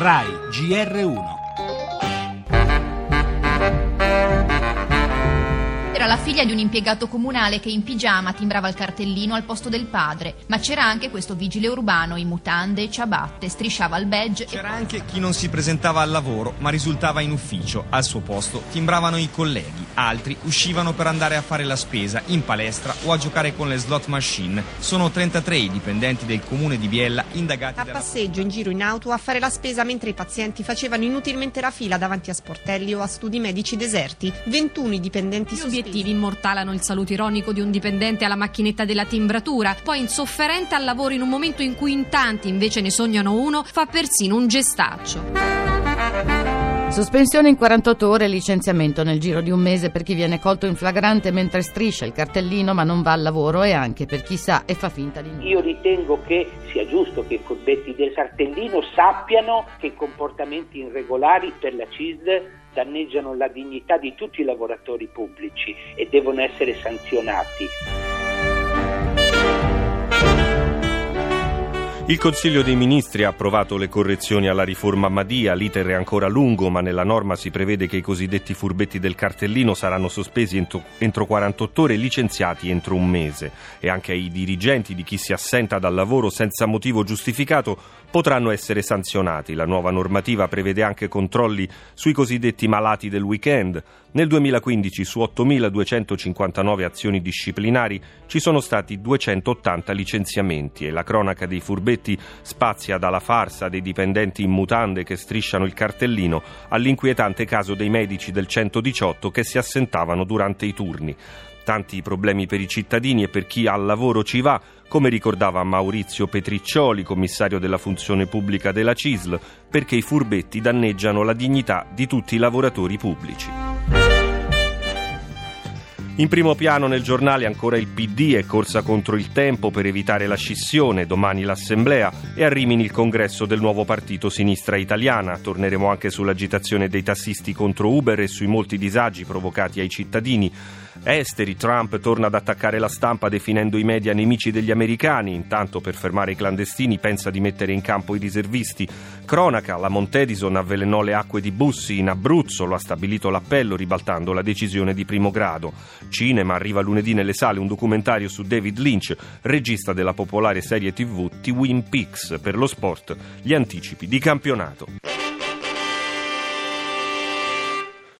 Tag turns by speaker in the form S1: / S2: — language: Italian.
S1: RAI GR1
S2: Era la figlia di un impiegato comunale che in pigiama timbrava il cartellino al posto del padre, ma c'era anche questo vigile urbano in mutande e ciabatte, strisciava il badge
S3: C'era anche chi non si presentava al lavoro ma risultava in ufficio. Al suo posto timbravano i colleghi, altri uscivano per andare a fare la spesa in palestra o a giocare con le slot machine. Sono 33 i dipendenti del comune di Biella indagati
S4: A
S3: dalla
S4: passeggio, in giro in auto, a fare la spesa mentre i pazienti facevano inutilmente la fila davanti a sportelli o a studi medici deserti. 21 i dipendenti
S5: Gli obiettivi immortalano il saluto ironico di un dipendente alla macchinetta della timbratura, poi insofferente al lavoro in un momento in cui in tanti invece ne sognano uno, fa persino un gestaccio.
S6: Sospensione in 48 ore e licenziamento nel giro di un mese per chi viene colto in flagrante mentre striscia il cartellino ma non va al lavoro e anche per chi sa e fa finta di niente.
S7: Io ritengo che sia giusto che i furbetti del cartellino sappiano che comportamenti irregolari per la CISL danneggiano la dignità di tutti i lavoratori pubblici e devono essere sanzionati.
S8: Il Consiglio dei Ministri ha approvato le correzioni alla riforma Madia, l'iter è ancora lungo ma nella norma si prevede che i cosiddetti furbetti del cartellino saranno sospesi entro, entro 48 ore e licenziati entro un mese e anche ai dirigenti di chi si assenta dal lavoro senza motivo giustificato potranno essere sanzionati. La nuova normativa prevede anche controlli sui cosiddetti malati del weekend. Nel 2015 su 8.259 azioni disciplinari ci sono stati 280 licenziamenti e la cronaca dei furbetti spazia dalla farsa dei dipendenti in mutande che strisciano il cartellino all'inquietante caso dei medici del 118 che si assentavano durante i turni. Tanti problemi per i cittadini e per chi al lavoro ci va, come ricordava Maurizio Petriccioli, commissario della funzione pubblica della CISL, perché i furbetti danneggiano la dignità di tutti i lavoratori pubblici. In primo piano nel giornale ancora il PD è corsa contro il tempo per evitare la scissione, domani l'assemblea e a Rimini il congresso del nuovo partito Sinistra Italiana. Torneremo anche sull'agitazione dei tassisti contro Uber e sui molti disagi provocati ai cittadini. Esteri, Trump torna ad attaccare la stampa definendo i media nemici degli americani, intanto per fermare i clandestini pensa di mettere in campo i riservisti. Cronaca, la Montedison avvelenò le acque di Bussi in Abruzzo, lo ha stabilito l'appello ribaltando la decisione di primo grado. Cinema, arriva lunedì nelle sale un documentario su David Lynch, regista della popolare serie tv Twin Peaks, per lo sport, gli anticipi di campionato.